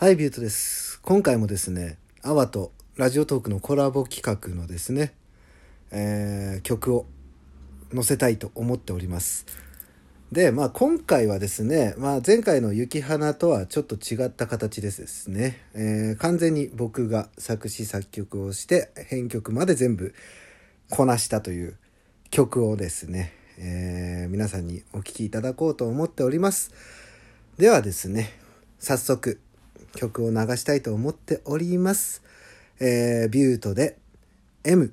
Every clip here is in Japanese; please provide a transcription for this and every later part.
はい、ビュートです。今回もですね、アワとラジオトークのコラボ企画のですね、えー曲を載せたいと思っております。で、まあ今回はですね、まあ前回の雪花とはちょっと違った形ですですね、えー完全に僕が作詞作曲をして編曲まで全部こなしたという曲をですね、えー皆さんにお聴きいただこうと思っております。ではですね、早速曲を流したいと思っております。えービュートで M。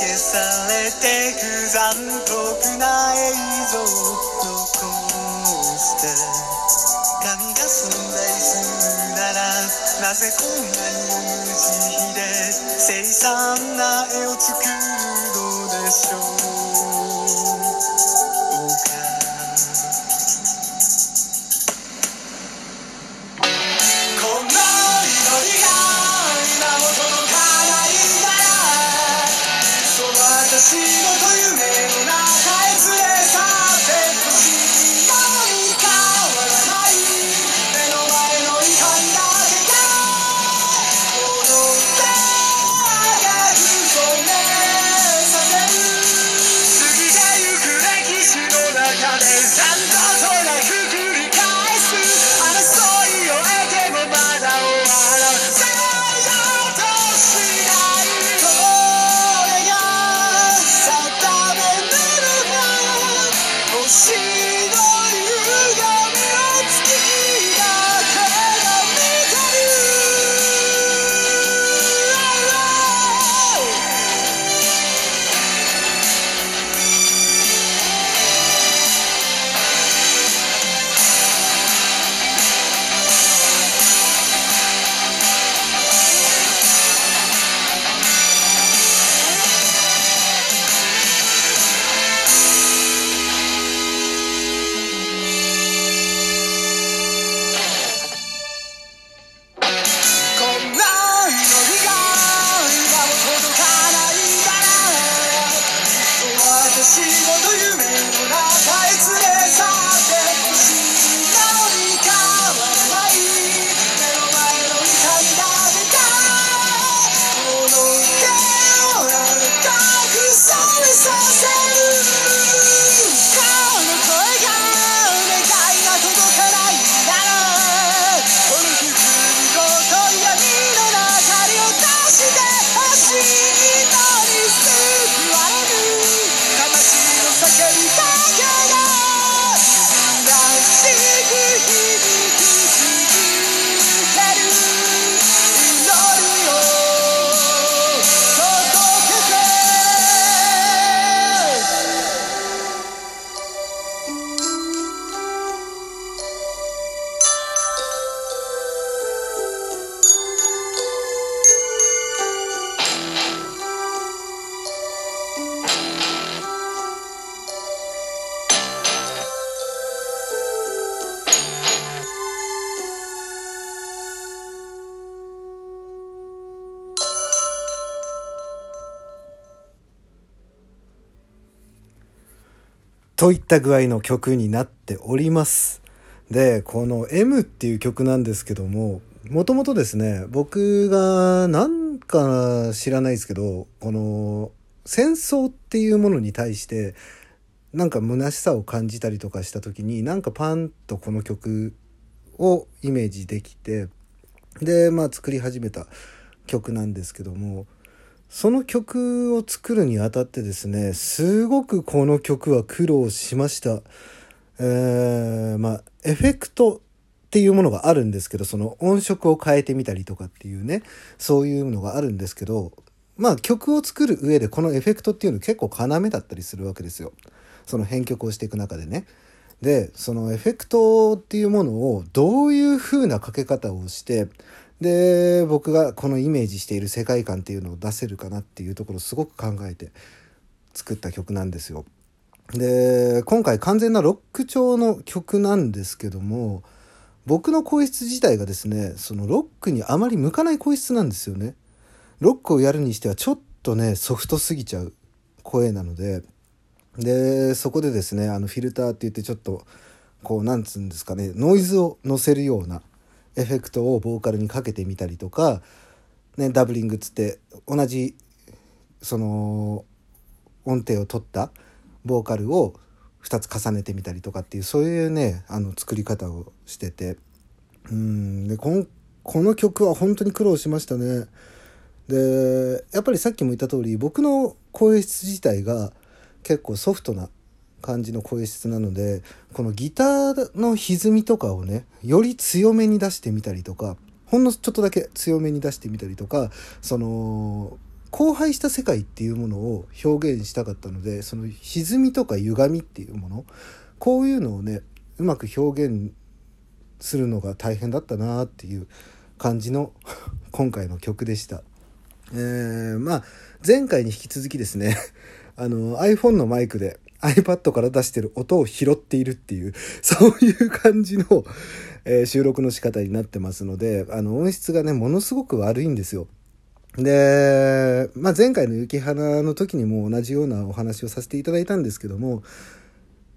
消されてく残酷な映像残して神が存在するならなぜこんなに無慈悲で凄惨な絵を作るのでしょうといった具合の曲になっております。で、この M っていう曲なんですけども、もともとですね、僕が何か知らないですけどこの戦争っていうものに対してなんか虚しさを感じたりとかした時になんかパンとこの曲をイメージできてでまあ作り始めた曲なんですけどもその曲を作るにあたってですねすごくこの曲は苦労しました。えー、まあエフェクトっていうものがあるんですけどその音色を変えてみたりとかっていうねそういうのがあるんですけどまあ曲を作る上でこのエフェクトっていうの結構要だったりするわけですよ。その編曲をしていく中でね。でそのエフェクトっていうものをどういう風なかけ方をしてで僕がこのイメージしている世界観っていうのを出せるかなっていうところをすごく考えて作った曲なんですよ。で今回完全なロック調の曲なんですけども僕の声質自体がですねそのロックにあまり向かない声質なんですよね。ロックをやるにしてはちょっとねソフトすぎちゃう声なのででそこでですねあのフィルターって言ってちょっとこうなんつうんですかねノイズを乗せるようなエフェクトをボーカルにかけてみたりとか、ね、ダブリングっつって同じその音程を取ったボーカルを2つ重ねてみたりとかっていうそういうねあの作り方をしててうんでこんこの曲は本当に苦労しましたね。でやっぱりさっきも言った通り僕の声質自体が結構ソフトな感じの声質なのでこのギターの歪みとかをねより強めに出してみたりとかほんのちょっとだけ強めに出してみたりとかその荒廃した世界っていうものを表現したかったのでその歪みとか歪みっていうものこういうのをねうまく表現するのが大変だったなっていう感じの今回の曲でした。えー、まあ前回に引き続きですねあの iPhone のマイクで iPad から出してる音を拾っているっていう そういう感じの、えー、収録の仕方になってますのであの音質がねものすごく悪いんですよ。で、まあ、前回の雪花の時にも同じようなお話をさせていただいたんですけども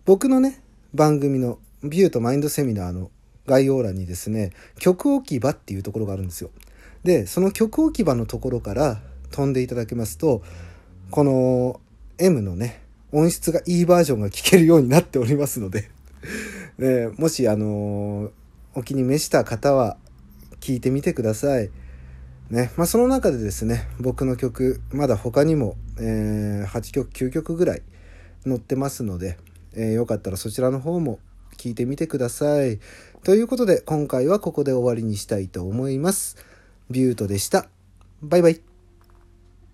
僕のね番組のビューとマインドセミナーの概要欄にですね曲置き場っていうところがあるんですよ。でその曲置き場のところから飛んでいただけますとこの M のね音質がいいバージョンが聴けるようになっておりますのでで もしあのお気に召した方は聴いてみてください。ねまあ、その中でですね僕の曲まだ他にも、えー、8曲9曲ぐらい載ってますので、えー、よかったらそちらの方も聞いてみてください。ということで今回はここで終わりにしたいと思います。ビュートでした。バイバイ。